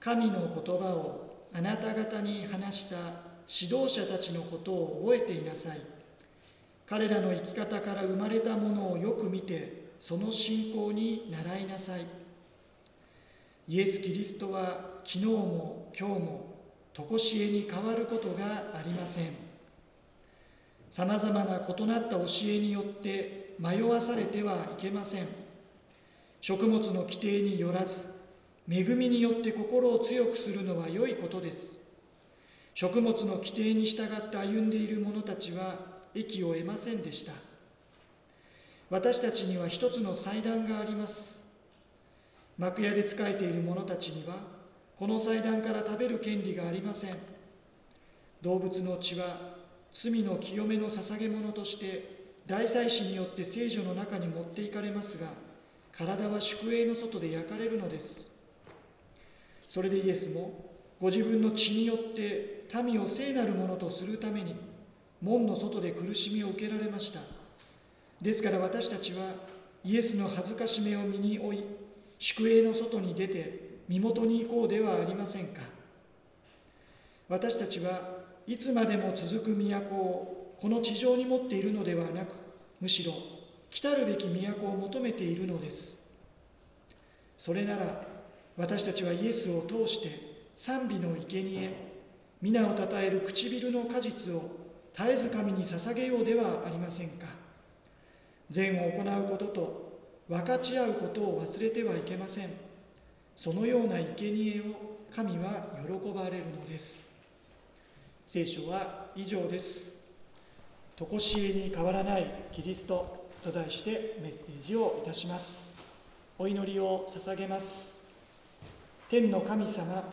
神の言葉をあなた方に話した指導者たちのことを覚えていなさい。彼らの生き方から生まれたものをよく見てその信仰に習いなさい。イエス・キリストは昨日も今日も常しえに変わることがありません。さまざまな異なった教えによって迷わされてはいけません。食物の規定によらず恵みによって心を強くするのは良いことです。食物の規定に従って歩んでいる者たちは益を得ませんでした。私たちには一つの祭壇があります。幕屋で仕えている者たちにはこの祭壇から食べる権利がありません。動物の血は罪の清めの捧げ物として大祭司によって聖女の中に持っていかれますが体は宿営の外で焼かれるのです。それでイエスもご自分の血によって民を聖なるものとするために門の外で苦しみを受けられました。ですから私たちはイエスの恥ずかしめを身に負い宿営の外に出て身元に行こうではありませんか。私たちはいつまでも続く都をこの地上に持っているのではなくむしろ来るべき都を求めているのです。それなら私たちはイエスを通して賛美の生贄皆をたたえる唇の果実を絶えず神に捧げようではありませんか。善を行うことと分かち合うことを忘れてはいけません。そのような生贄を神は喜ばれるのです。聖書は以上です。常しえに変わらないキリストと題してメッセージをいたします。お祈りを捧げます。天の神様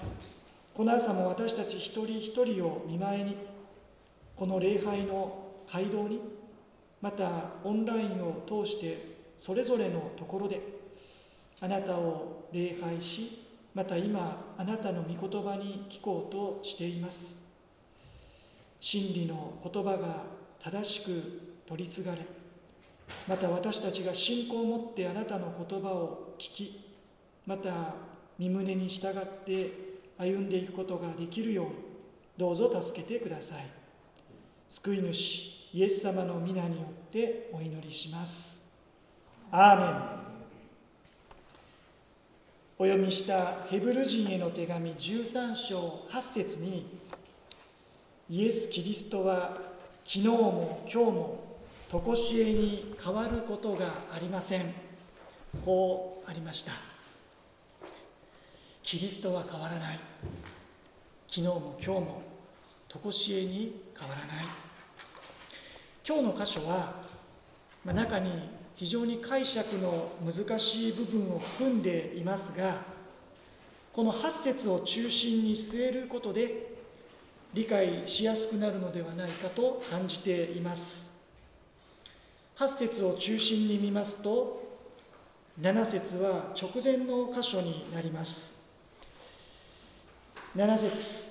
この朝も私たち一人一人を見舞いにこの礼拝の街道にまたオンラインを通してそれぞれのところであなたを礼拝しまた今あなたの御言葉に聞こうとしています。真理の言葉が正しく取り継がれまた私たちが信仰を持ってあなたの言葉を聞きまた身胸に従って歩んでいくことができるようどうぞ助けてください。救い主イエス様の皆によってお祈りします。アーメン。お読みしたヘブル人への手紙13章8節にイエス・キリストは昨日も今日も常しえに変わることがありません。こうありました。キリストは変わらない。昨日も今日も常しえに変わらない。今日の箇所は、まあ、中に非常に解釈の難しい部分を含んでいますがこの8節を中心に据えることで理解しやすくなるのではないかと感じています。8節を中心に見ますと7節は直前の箇所になります。7節。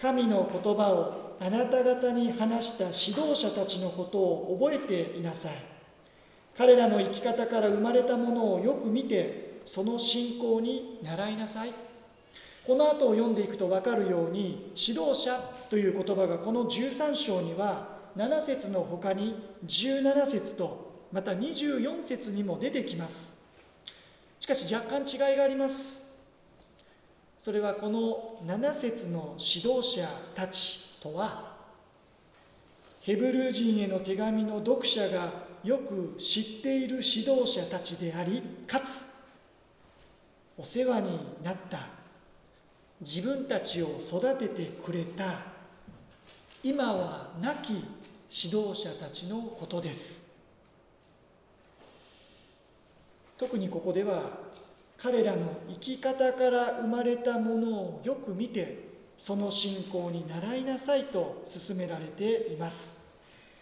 神の言葉をあなた方に話した指導者たちのことを覚えていなさい。彼らの生き方から生まれたものをよく見てその信仰に習いなさい。この後を読んでいくと分かるように指導者という言葉がこの13章には7節の他に17節とまた24節にも出てきます。しかし若干違いがあります。それはこの7節の指導者たちとはヘブル人への手紙の読者がよく知っている指導者たちでありかつお世話になった自分たちを育ててくれた今は亡き指導者たちのことです。特にここでは彼らの生き方から生まれたものをよく見てその信仰に習いなさいと勧められています。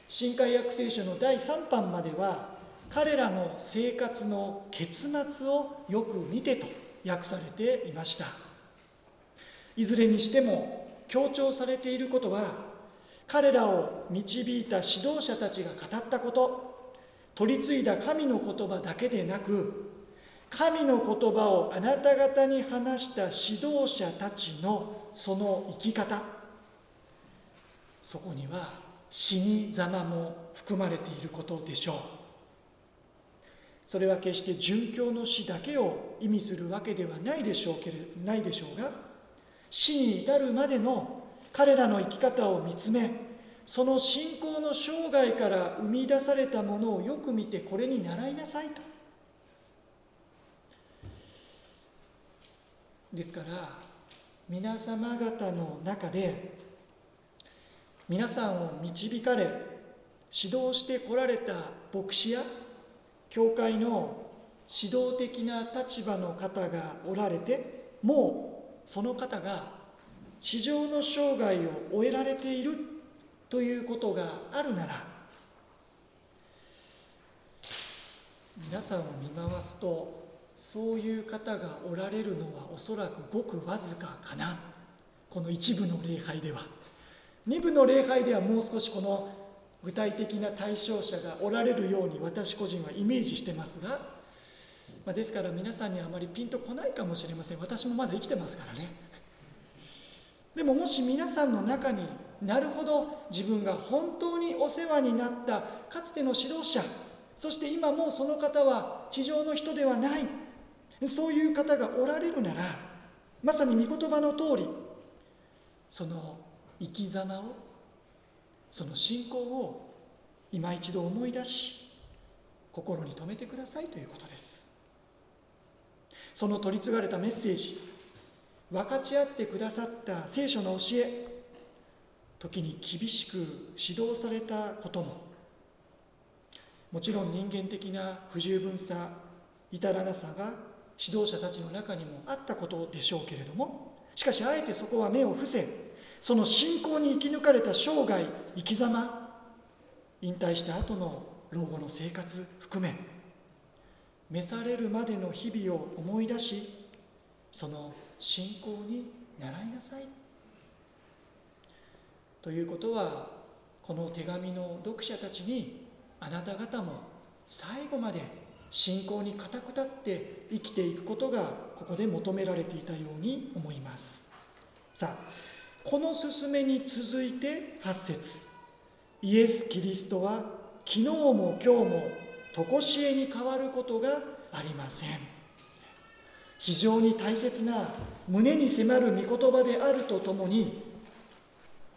新海約聖書の第3版までは彼らの生活の結末をよく見てと訳されていました。いずれにしても強調されていることは彼らを導いた指導者たちが語ったこと取り継いだ神の言葉だけでなく神の言葉をあなた方に話した指導者たちのその生き方。そこには死にざまも含まれていることでしょう。それは決して殉教の死だけを意味するわけではないでしょうけれないでしょうが死に至るまでの彼らの生き方を見つめその信仰の生涯から生み出されたものをよく見てこれに習いなさいと。ですから皆様方の中で皆さんを導かれ指導してこられた牧師や教会の指導的な立場の方がおられてもうその方が地上の生涯を終えられているということがあるなら皆さんを見回すとそういう方がおられるのはおそらくごくわずかかな。この一部の礼拝では。二部の礼拝ではもう少しこの具体的な対象者がおられるように私個人はイメージしてますが、まあ、ですから皆さんにはあまりピンとこないかもしれません。私もまだ生きてますからね。でももし皆さんの中になるほど自分が本当にお世話になったかつての指導者そして今もうその方は地上の人ではないそういう方がおられるならまさに御言葉の通りその生き様をその信仰を今一度思い出し心に留めてくださいということです。その取り継がれたメッセージ分かち合ってくださった聖書の教え時に厳しく指導されたことももちろん人間的な不十分さ至らなさが指導者たちの中にもあったことでしょうけれどもしかしあえてそこは目を伏せその信仰に生き抜かれた生涯生き様引退した後の老後の生活含め召されるまでの日々を思い出しその信仰に習いなさい。ということはこの手紙の読者たちにあなた方も最後まで信仰に固く立って生きていくことがここで求められていたように思います。さあこの勧めに続いて8節。イエス・キリストは昨日も今日も常しえに変わることがありません。非常に大切な胸に迫る御言葉であるとともに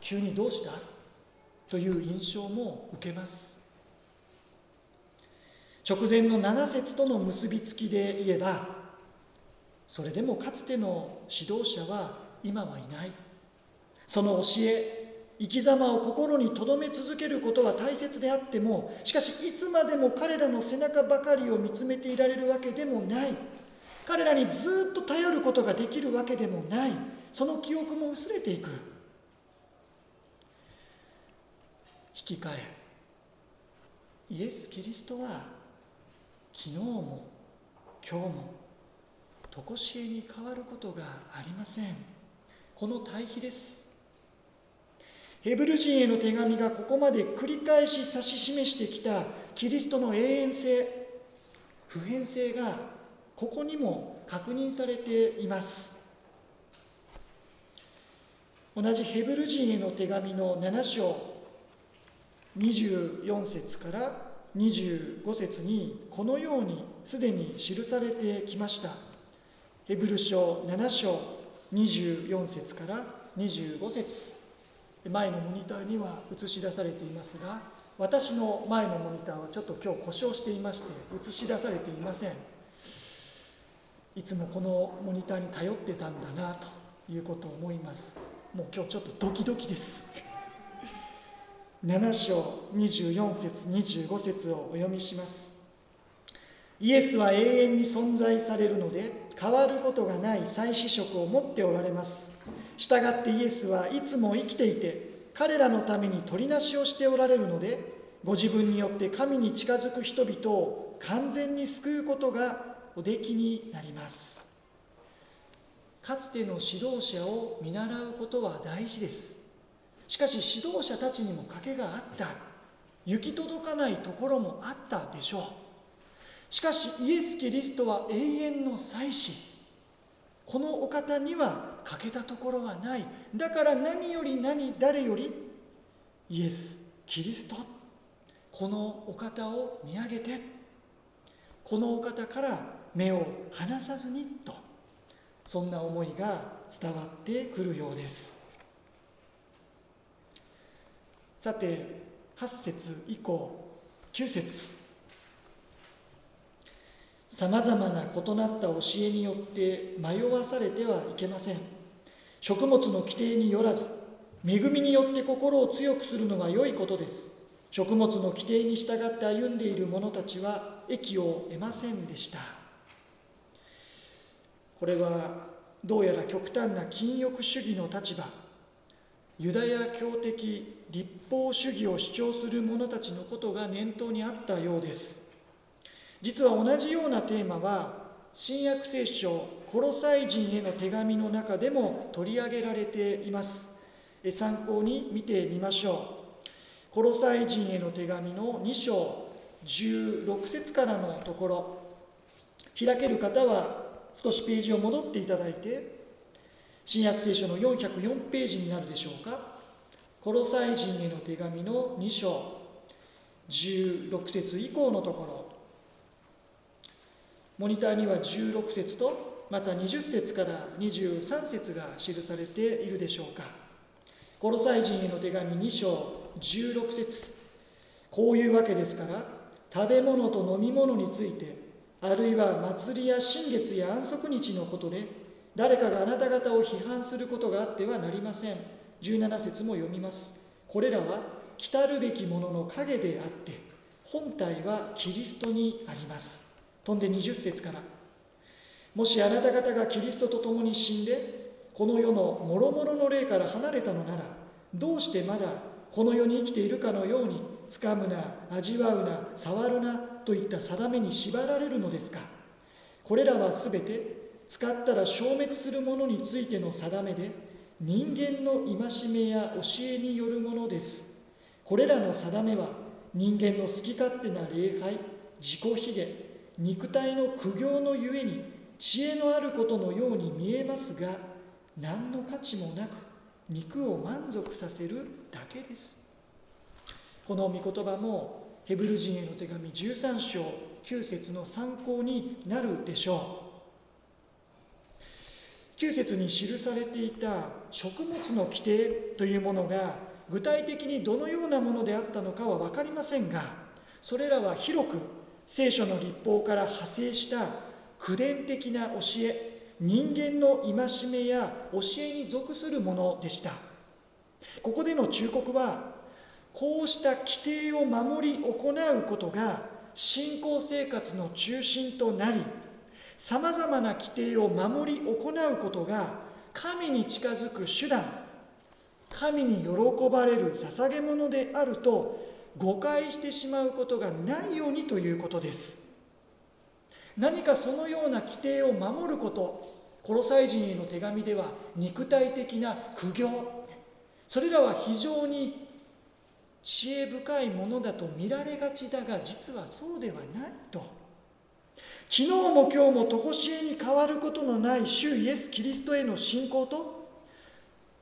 急にどうした？という印象も受けます。直前の7節との結びつきで言えばそれでもかつての指導者は今はいない。その教え生き様を心に留め続けることは大切であってもしかしいつまでも彼らの背中ばかりを見つめていられるわけでもない。彼らにずっと頼ることができるわけでもない。その記憶も薄れていく。引き換えイエス・キリストは昨日も今日も常しえに変わることがありません。この対比です。ヘブル人への手紙がここまで繰り返し指し示してきたキリストの永遠性普遍性がここにも確認されています。同じヘブル人への手紙の7章24節から25節にこのようにすでに記されてきました。ヘブル書7章24節から25節。前のモニターには映し出されていますが私の前のモニターはちょっと今日故障していまして映し出されていません。いつもこのモニターに頼ってたんだなということを思います。もう今日ちょっとドキドキです。7章24節25節をお読みします。イエスは永遠に存在されるので変わることがない再死色を持っておられます。したがってイエスはいつも生きていて彼らのために取りなしをしておられるのでご自分によって神に近づく人々を完全に救うことがおできになります。かつての指導者を見習うことは大事です。しかし指導者たちにも賭けがあった。行き届かないところもあったでしょう。しかしイエス・キリストは永遠の祭司。このお方には欠けたところはない。だから何より何誰より？イエス・キリスト。このお方を見上げて。このお方から目を離さずにと。そんな思いが伝わってくるようです。さて8節以降9節。さまざまな異なった教えによって迷わされてはいけません。食物の規定によらず恵みによって心を強くするのが良いことです。食物の規定に従って歩んでいる者たちは益を得ませんでした。これはどうやら極端な禁欲主義の立場。ユダヤ教的立法主義を主張する者たちのことが念頭にあったようです。実は同じようなテーマは新約聖書コロサイ人への手紙の中でも取り上げられています。参考に見てみましょう。コロサイ人への手紙の2章16節からのところ。開ける方は少しページを戻っていただいて新約聖書の404ページになるでしょうか？コロサイ人への手紙の2章。16節以降のところ。モニターには16節とまた20節から23節が記されているでしょうか？コロサイ人への手紙2章。16節。こういうわけですから食べ物と飲み物についてあるいは祭りや新月や安息日のことで誰かがあなた方を批判することがあってはなりません。17節も読みます。これらは来たるべきものの影であって本体はキリストにあります。飛んで20節から。もしあなた方がキリストと共に死んでこの世の諸々の霊から離れたのならどうしてまだこの世に生きているかのようにつかむな味わうな触るなといった定めに縛られるのですか。これらはすべて使ったら消滅するものについての定めで人間の戒めや教えによるものです。これらの定めは人間の好き勝手な礼拝自己卑下肉体の苦行のゆえに知恵のあることのように見えますが何の価値もなく肉を満足させるだけです。この御言葉もヘブル人への手紙13章9節の参考になるでしょう。9節に記されていた食物の規定というものが具体的にどのようなものであったのかは分かりませんがそれらは広く聖書の立法から派生した口伝的な教え人間の戒めや教えに属するものでした。ここでの忠告はこうした規定を守り行うことが信仰生活の中心となりさまざまな規定を守り行うことが神に近づく手段神に喜ばれる捧げ物であると誤解してしまうことがないようにということです。何かそのような規定を守ることコロサイ人への手紙では肉体的な苦行それらは非常に知恵深いものだと見られがちだが実はそうではないと。昨日も今日も常しえに変わることのない主イエス・キリストへの信仰と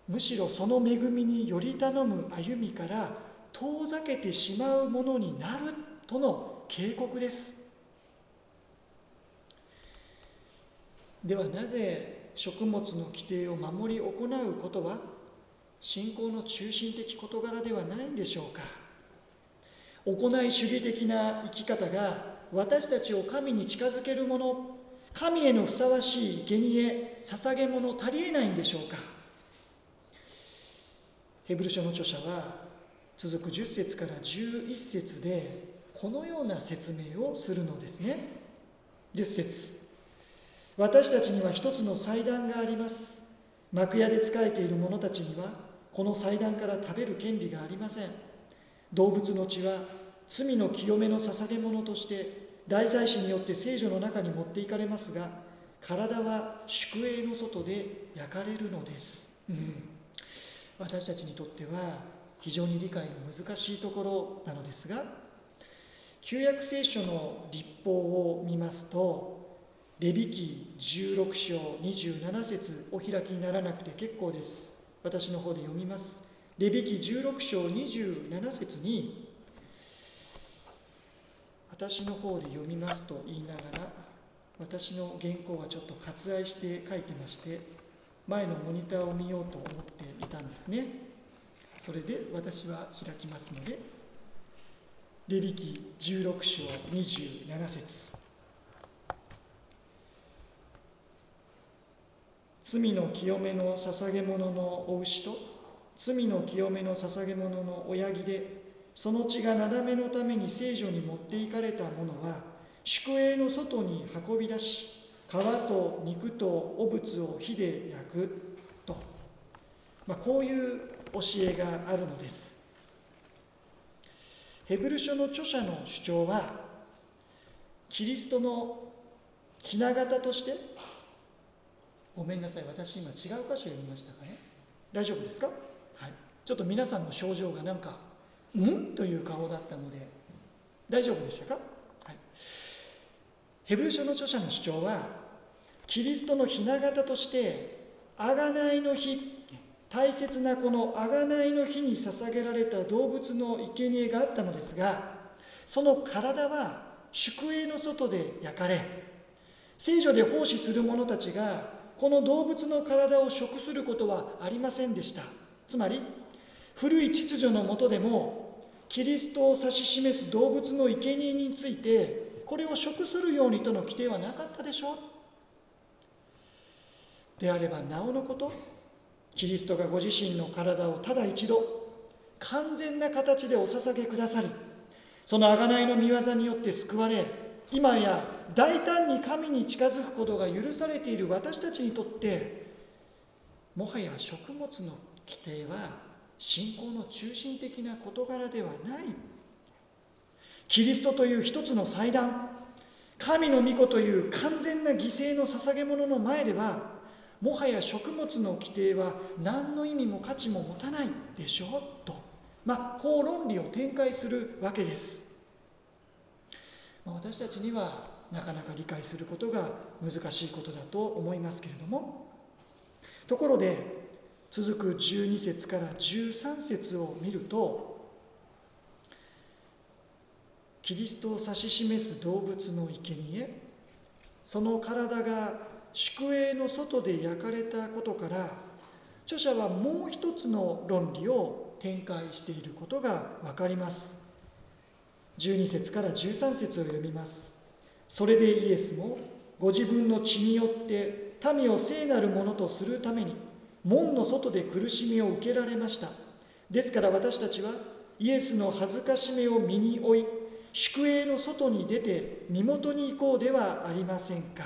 むしろその恵みにより頼む歩みから遠ざけてしまうものになるとの警告です。ではなぜ食物の規定を守り行うことは信仰の中心的事柄ではないんでしょうか。行い主義的な生き方が私たちを神に近づけるもの神へのふさわしい生贄捧げ物足りえないんでしょうか。ヘブル書の著者は続く10節から11節でこのような説明をするのですね。10節。私たちには一つの祭壇があります。幕屋で仕えている者たちにはこの祭壇から食べる権利がありません。動物の血は罪の清めの捧げ物として大祭司によって聖女の中に持っていかれますが体は宿営の外で焼かれるのです、うん、私たちにとっては非常に理解の難しいところなのですが旧約聖書の立法を見ますとレビ記16章27節お開きにならなくて結構です。私の方で読みます。レビ記16章27節に私の方で読みますと言いながら私の原稿はちょっと割愛して書いてまして前のモニターを見ようと思っていたんですね。それで私は開きますのでレビキ16章27節。罪の清めの捧げ物のお牛と罪の清めの捧げ物の親木でその血がなだめのために聖女に持っていかれたものは宿営の外に運び出し皮と肉と汚物を火で焼くと、まあ、こういう教えがあるのです。ヘブル書の著者の主張はキリストのひな形としてごめんなさい私今違う箇所読みましたかね。大丈夫ですか、はい、ちょっと皆さんの症状がなんか「ん?」という顔だったので大丈夫でしたか、はい、ヘブル書の著者の主張はキリストのひな形として贖いの日大切なこの贖いの日に捧げられた動物の生贄があったのですがその体は宿営の外で焼かれ聖女で奉仕する者たちがこの動物の体を食することはありませんでした。つまり古い秩序のもとでもキリストを指し示す動物の生贄についてこれを食するようにとの規定はなかったでしょう。であればなおのことキリストがご自身の体をただ一度完全な形でお捧げくださりその贖いの御業によって救われ今や大胆に神に近づくことが許されている私たちにとってもはや食物の規定は信仰の中心的な事柄ではない。キリストという一つの祭壇。神の御子という完全な犠牲の捧げ物の前ではもはや食物の規定は何の意味も価値も持たないでしょう。と、まあ、こう論理を展開するわけです、まあ、私たちにはなかなか理解することが難しいことだと思いますけれども。ところで続く12節から13節を見るとキリストを指し示す動物の生贄その体が宿営の外で焼かれたことから著者はもう一つの論理を展開していることが分かります。12節から13節を読みます。それでイエスもご自分の血によって民を聖なるものとするために門の外で苦しみを受けられました。ですから私たちはイエスの恥ずかしめを身に負い宿営の外に出て身元に行こうではありませんか。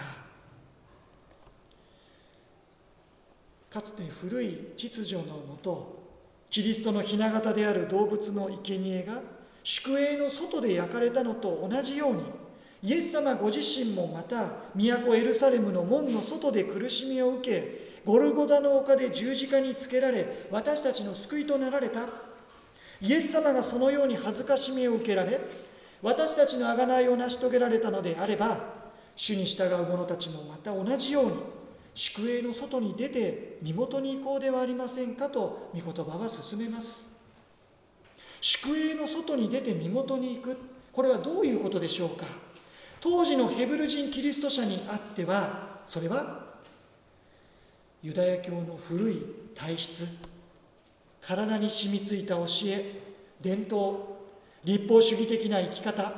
かつて古い秩序のもとキリストの雛形である動物の生贄が宿営の外で焼かれたのと同じようにイエス様ご自身もまた都エルサレムの門の外で苦しみを受けゴルゴダの丘で十字架につけられ私たちの救いとなられた。イエス様がそのように恥ずかしみを受けられ私たちの贖いを成し遂げられたのであれば主に従う者たちもまた同じように宿営の外に出て身元に行こうではありませんかと御言葉は進めます。宿営の外に出て身元に行く。これはどういうことでしょうか。当時のヘブル人キリスト者にあってはそれはユダヤ教の古い体質体に染みついた教え伝統立法主義的な生き方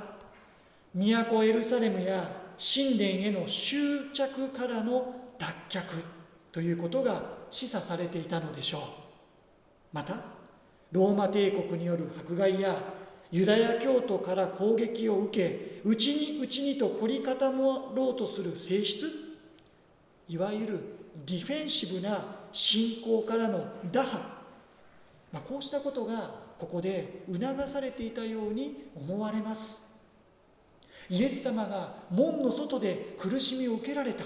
都エルサレムや神殿への執着からの脱却ということが示唆されていたのでしょう。またローマ帝国による迫害やユダヤ教徒から攻撃を受け内に内にと凝り固まろうとする性質いわゆるディフェンシブな信仰からの打破、まあ、こうしたことがここで促されていたように思われます。イエス様が門の外で苦しみを受けられた。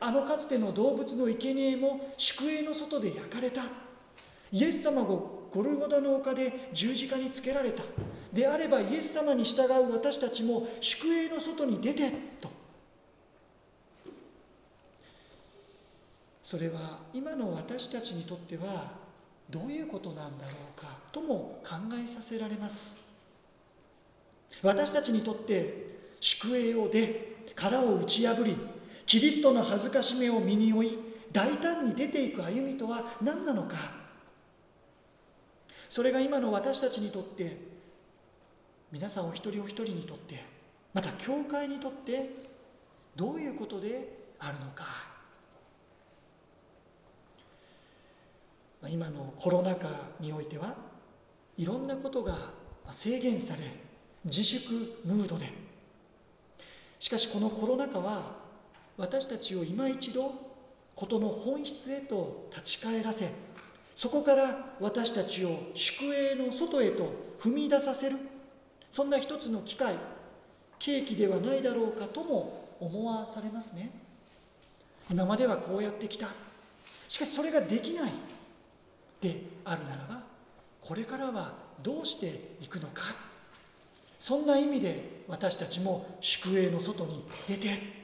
あのかつての動物の生贄も宿営の外で焼かれた。イエス様がゴルゴダの丘で十字架につけられた。であればイエス様に従う私たちも宿営の外に出てと。それは今の私たちにとってはどういうことなんだろうかとも考えさせられます。私たちにとって宿営を出殻を打ち破りキリストの恥ずかしめを身に負い大胆に出ていく歩みとは何なのか。それが今の私たちにとって皆さんお一人お一人にとってまた教会にとってどういうことであるのか。今のコロナ禍においてはいろんなことが制限され自粛ムードで。しかしこのコロナ禍は私たちを今一度事の本質へと立ち返らせそこから私たちを宿営の外へと踏み出させるそんな一つの機会契機ではないだろうかとも思わされますね。今まではこうやってきた。しかしそれができない。であるならばこれからはどうしていくのか。そんな意味で私たちも宿営の外に出て。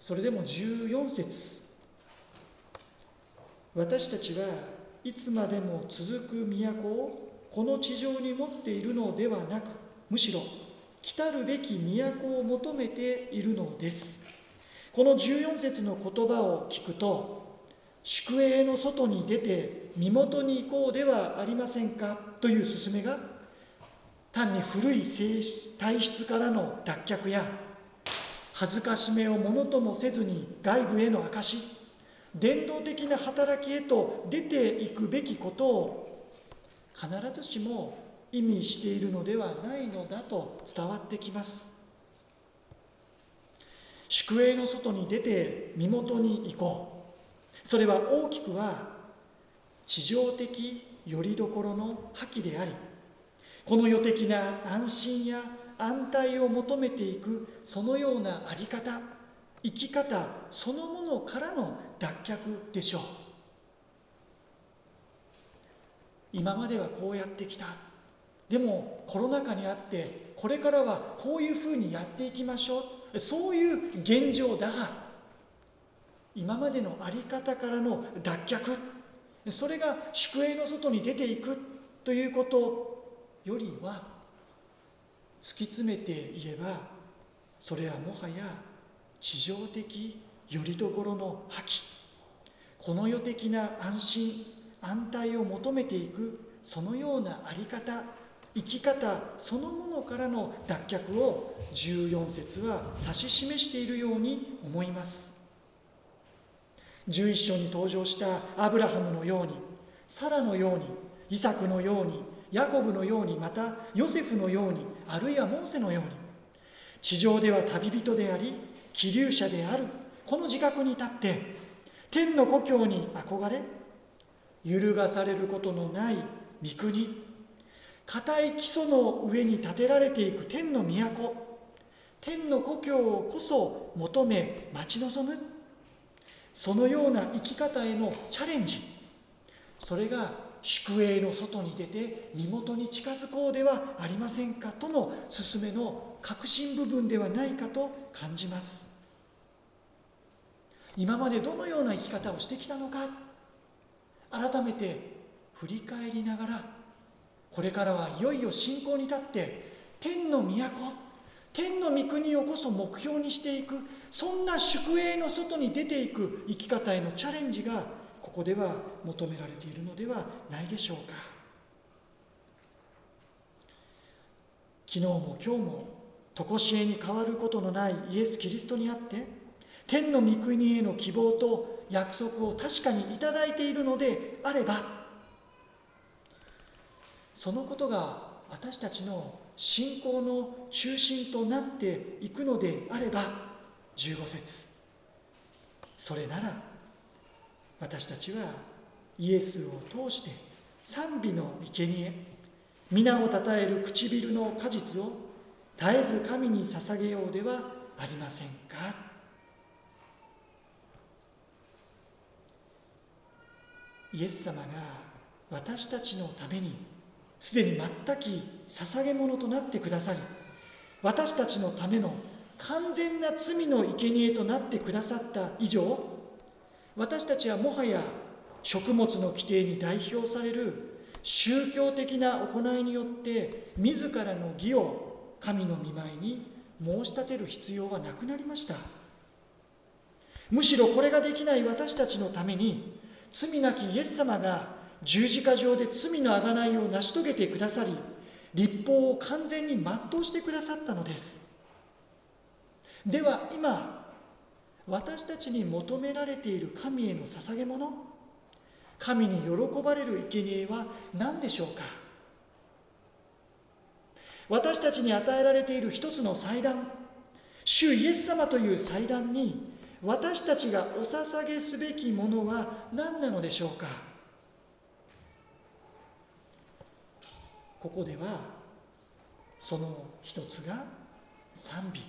それでも14節。私たちはいつまでも続く都をこの地上に持っているのではなくむしろ来たるべき都を求めているのです。この14節の言葉を聞くと宿営の外に出て身元に行こうではありませんか？という勧めが単に古い体質からの脱却や恥ずかしめをものともせずに外部への証伝道的な働きへと出ていくべきことを必ずしも意味しているのではないのだと伝わってきます。宿営の外に出て身元に行こう。それは大きくは地上的よりどころの破棄でありこの世的な安心や安泰を求めていくそのような在り方生き方そのものからの脱却でしょう。今まではこうやってきた。でもコロナ禍にあってこれからはこういうふうにやっていきましょう。そういう現状だが今までの在り方からの脱却それが宿営の外に出ていくということよりは突き詰めて言えばそれはもはや地上的よりどころの破棄この世的な安心安泰を求めていくそのような在り方生き方そのものからの脱却を14節は指し示しているように思います。11章に登場したアブラハムのようにサラのようにイサクのようにヤコブのようにまたヨセフのようにあるいはモーセのように地上では旅人であり気流者であるこの自覚に立って天の故郷に憧れ揺るがされることのない御国固い基礎の上に建てられていく天の都。天の故郷をこそ求め待ち望む。そのような生き方へのチャレンジ。それが宿営の外に出て身元に近づこうではありませんかとの勧めの核心部分ではないかと感じます。今までどのような生き方をしてきたのか。改めて振り返りながらこれからはいよいよ信仰に立って天の都天の御国をこそ目標にしていくそんな宿営の外に出ていく生き方へのチャレンジがここでは求められているのではないでしょうか。昨日も今日も常しえに変わることのないイエス・キリストにあって天の御国への希望と約束を確かにいただいているのであればそのことが私たちの信仰の中心となっていくのであれば15節。それなら私たちはイエスを通して賛美の生贄皆をたたえる唇の果実を絶えず神に捧げようではありませんか。イエス様が私たちのためにすでに全き捧げ物となってくださり私たちのための完全な罪の生贄となってくださった以上私たちはもはや食物の規定に代表される宗教的な行いによって自らの義を神の御前に申し立てる必要はなくなりました。むしろこれができない私たちのために罪なきイエス様が十字架上で罪の贖いを成し遂げてくださり立法を完全に全うしてくださったのです。では今私たちに求められている神への捧げ物神に喜ばれる生贄は何でしょうか？私たちに与えられている一つの祭壇主イエス様という祭壇に私たちがお捧げすべきものは何なのでしょうか？ここではその一つが賛美。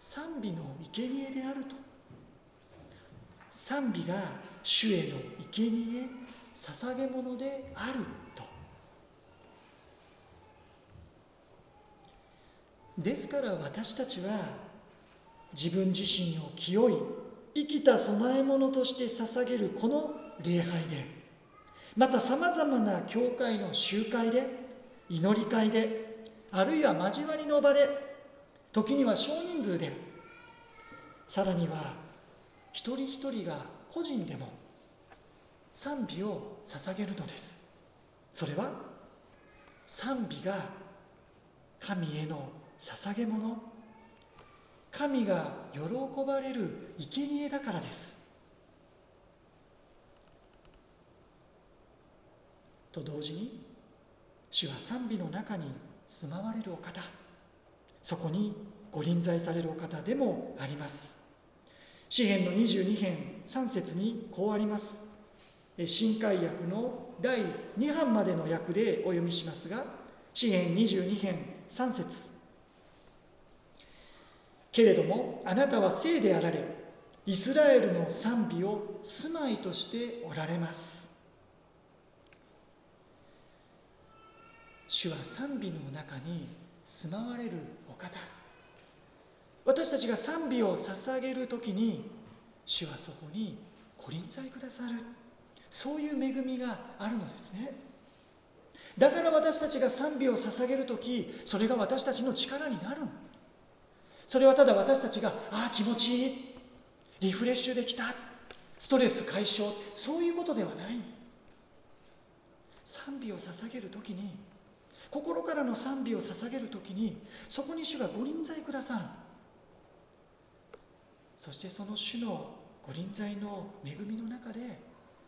賛美の生贄であると。賛美が主への生贄捧げ物であると。ですから私たちは自分自身を清い生きた供え物として捧げるこの礼拝でまたさまざまな教会の集会で祈り会であるいは交わりの場で時には少人数でさらには一人一人が個人でも賛美を捧げるのです。それは賛美が神への捧げ物。神が喜ばれる生贄だからです。と同時に主は賛美の中に住まわれるお方そこにご臨在されるお方でもあります。詩篇の22編3節にこうあります。新海訳の第2版までの訳でお読みしますが詩篇22編3節。けれどもあなたは聖であられイスラエルの賛美を住まいとしておられます。主は賛美の中に住まわれるお方。私たちが賛美を捧げる時に主はそこにご臨在くださる。そういう恵みがあるのですね。だから私たちが賛美を捧げる時それが私たちの力になる。それはただ私たちがああ気持ちいい。リフレッシュできた。ストレス解消。そういうことではない。賛美を捧げる時に心からの賛美を捧げる時にそこに主がご臨在くださる。そしてその主のご臨在の恵みの中で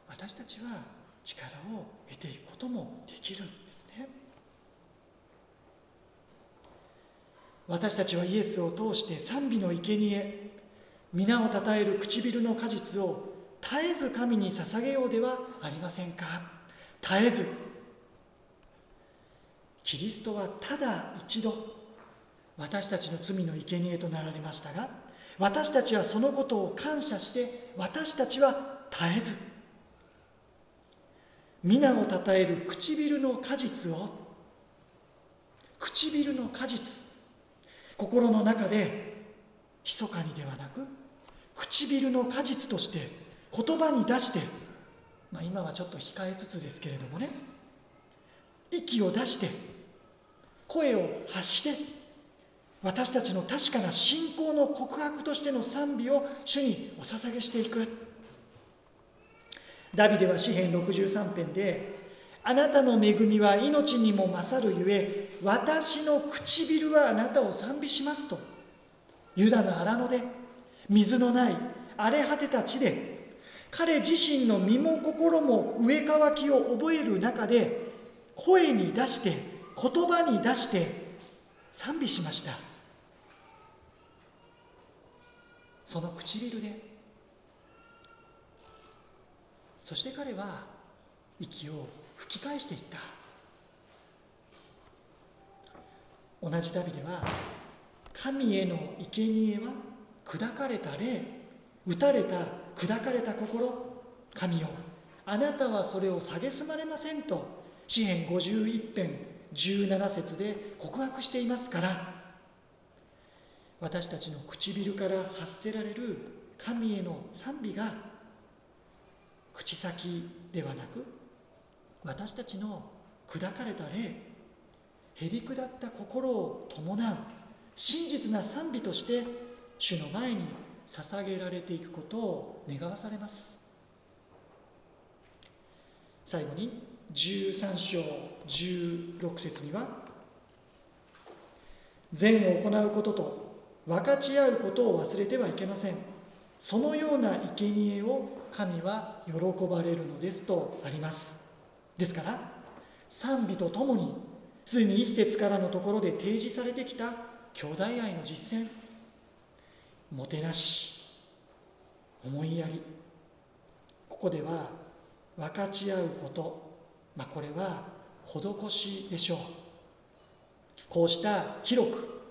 私たちは力を得ていくこともできるんですね。私たちはイエスを通して賛美の生贄皆をたたえる唇の果実を絶えず神に捧げようではありませんか。絶えずキリストはただ一度私たちの罪の生贄となられましたが私たちはそのことを感謝して私たちは絶えず皆をたたえる唇の果実を唇の果実心の中で密かにではなく唇の果実として言葉に出して、まあ、今はちょっと控えつつですけれどもね息を出して声を発して私たちの確かな信仰の告白としての賛美を主にお捧げしていく。ダビデは詩篇63編であなたの恵みは命にも勝るゆえ私の唇はあなたを賛美しますとユダの荒野で水のない荒れ果てた地で彼自身の身も心も上乾きを覚える中で声に出して言葉に出して賛美しました。その唇で。そして彼は息を吹き返していった。同じ旅では神への生贄は砕かれた霊打たれた砕かれた心神よあなたはそれを蔑まれませんと詩編51編17節で告白していますから私たちの唇から発せられる神への賛美が口先ではなく私たちの砕かれた霊へりくだった心を伴う真実な賛美として主の前に捧げられていくことを願わされます。最後に13章16節には善を行うことと分かち合うことを忘れてはいけません。そのような生贄を神は喜ばれるのですとあります。ですから賛美とともにすでに一節からのところで提示されてきた兄弟愛の実践もてなし思いやりここでは分かち合うことまあ、これは施しでしょう。こうした広く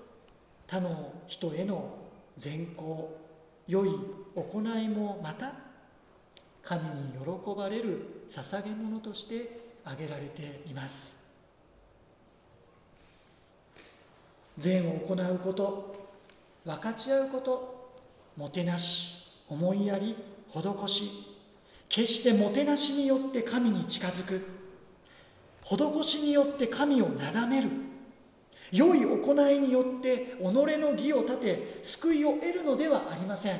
他の人への善行良い行いもまた神に喜ばれる捧げ物として挙げられています。善を行うこと分かち合うこともてなし思いやり施し決してもてなしによって神に近づく。施しによって神をなだめる。良い行いによって己の義を立て救いを得るのではありません。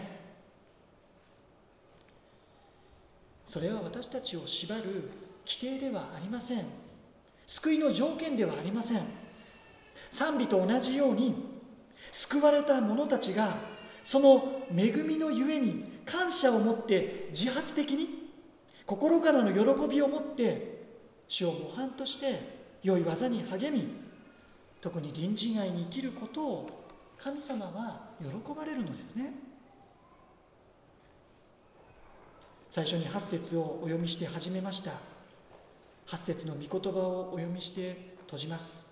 それは私たちを縛る規定ではありません。救いの条件ではありません。賛美と同じように救われた者たちがその恵みのゆえに感謝を持って自発的に心からの喜びを持って主を模範として良い技に励み特に隣人愛に生きることを神様は喜ばれるのですね。最初に8節をお読みして始めました。8節の御言葉をお読みして閉じます。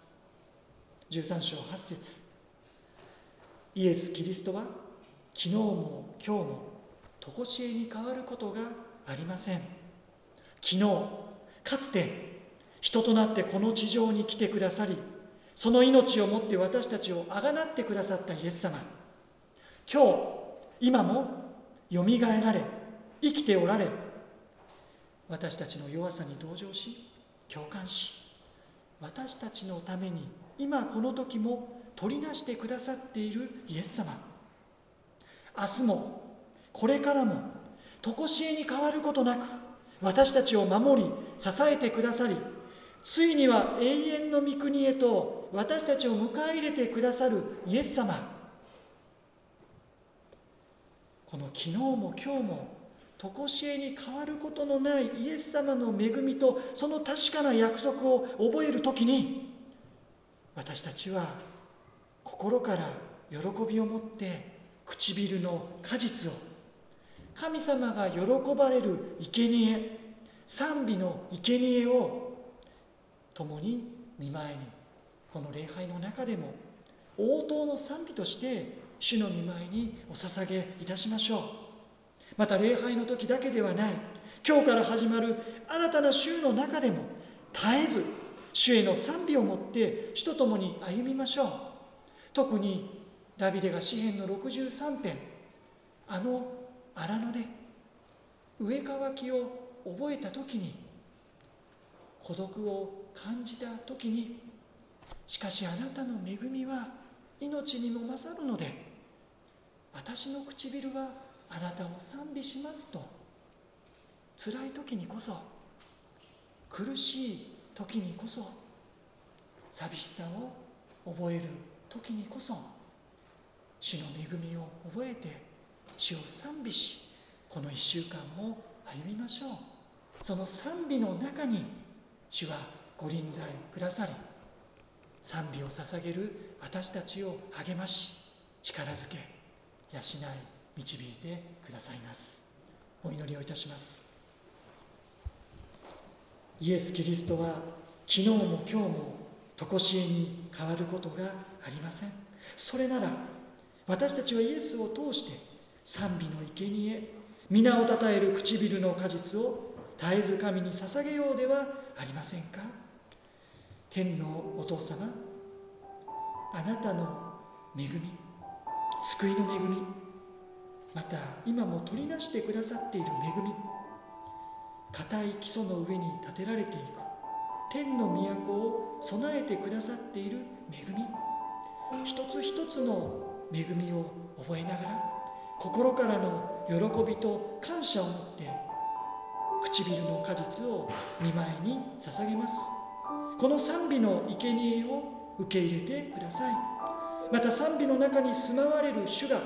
13章8節。イエス・キリストは昨日も今日も常しえに変わることがありません。昨日かつて人となってこの地上に来てくださりその命をもって私たちをあがなってくださったイエス様。今日今もよみがえられ生きておられ私たちの弱さに同情し共感し私たちのために今この時も取りなしてくださっているイエス様。明日もこれからも常しえに変わることなく私たちを守り支えてくださりついには永遠の御国へと私たちを迎え入れてくださるイエス様。この昨日も今日も常しえに変わることのないイエス様の恵みとその確かな約束を覚える時に私たちは心から喜びを持って唇の果実を神様が喜ばれる生贄賛美の生贄を共に見舞いにこの礼拝の中でも応答の賛美として主の見舞いにお捧げいたしましょう。また礼拝の時だけではない今日から始まる新たな週の中でも絶えず主への賛美を持って主と共に歩みましょう。特にダビデが詩篇の63編あの荒野で植え乾きを覚えた時に孤独を感じた時にしかしあなたの恵みは命にも勝るので私の唇はあなたを賛美しますと辛い時にこそ苦しい時にこそ寂しさを覚える時にこそ主の恵みを覚えて主を賛美しこの1週間も歩みましょう。その賛美の中に主はご臨在くださり賛美を捧げる私たちを励まし力づけ養い導いてくださいます。お祈りをいたします。イエス・キリストは昨日も今日も常しえに変わることがありません。それなら私たちはイエスを通して賛美の生贄。皆をたたえる唇の果実を絶えず神に捧げようではありませんか。天のお父様あなたの恵み救いの恵みまた今も取りなしてくださっている恵み固い基礎の上に建てられていく天の都を備えてくださっている恵み一つ一つの恵みを覚えながら心からの喜びと感謝を持って唇の果実を見舞いに捧げます。この賛美の生贄を受け入れてください。また賛美の中に住まわれる主が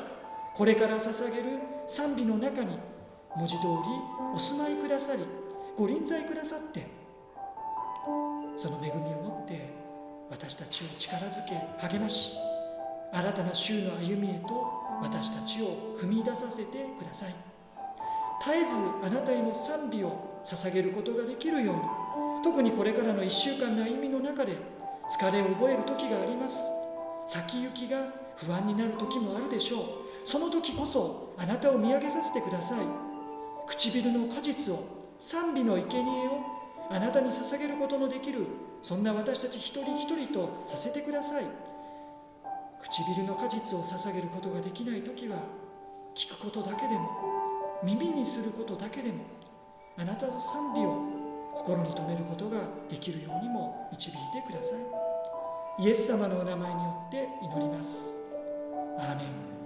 これから捧げる賛美の中に文字通りお住まいくださりご臨在くださってその恵みを持って私たちを力づけ励まし新たな週の歩みへと私たちを踏み出させてください。絶えずあなたへの賛美を捧げることができるように特にこれからの1週間の歩みの中で疲れを覚える時があります。先行きが不安になる時もあるでしょう。その時こそあなたを見上げさせてください。唇の果実を賛美の生贄をあなたに捧げることのできるそんな私たち一人一人とさせてください。唇の果実を捧げることができない時は聞くことだけでも耳にすることだけでもあなたの賛美を心に留めることができるようにも導いてください。イエス様のお名前によって祈ります。アーメン。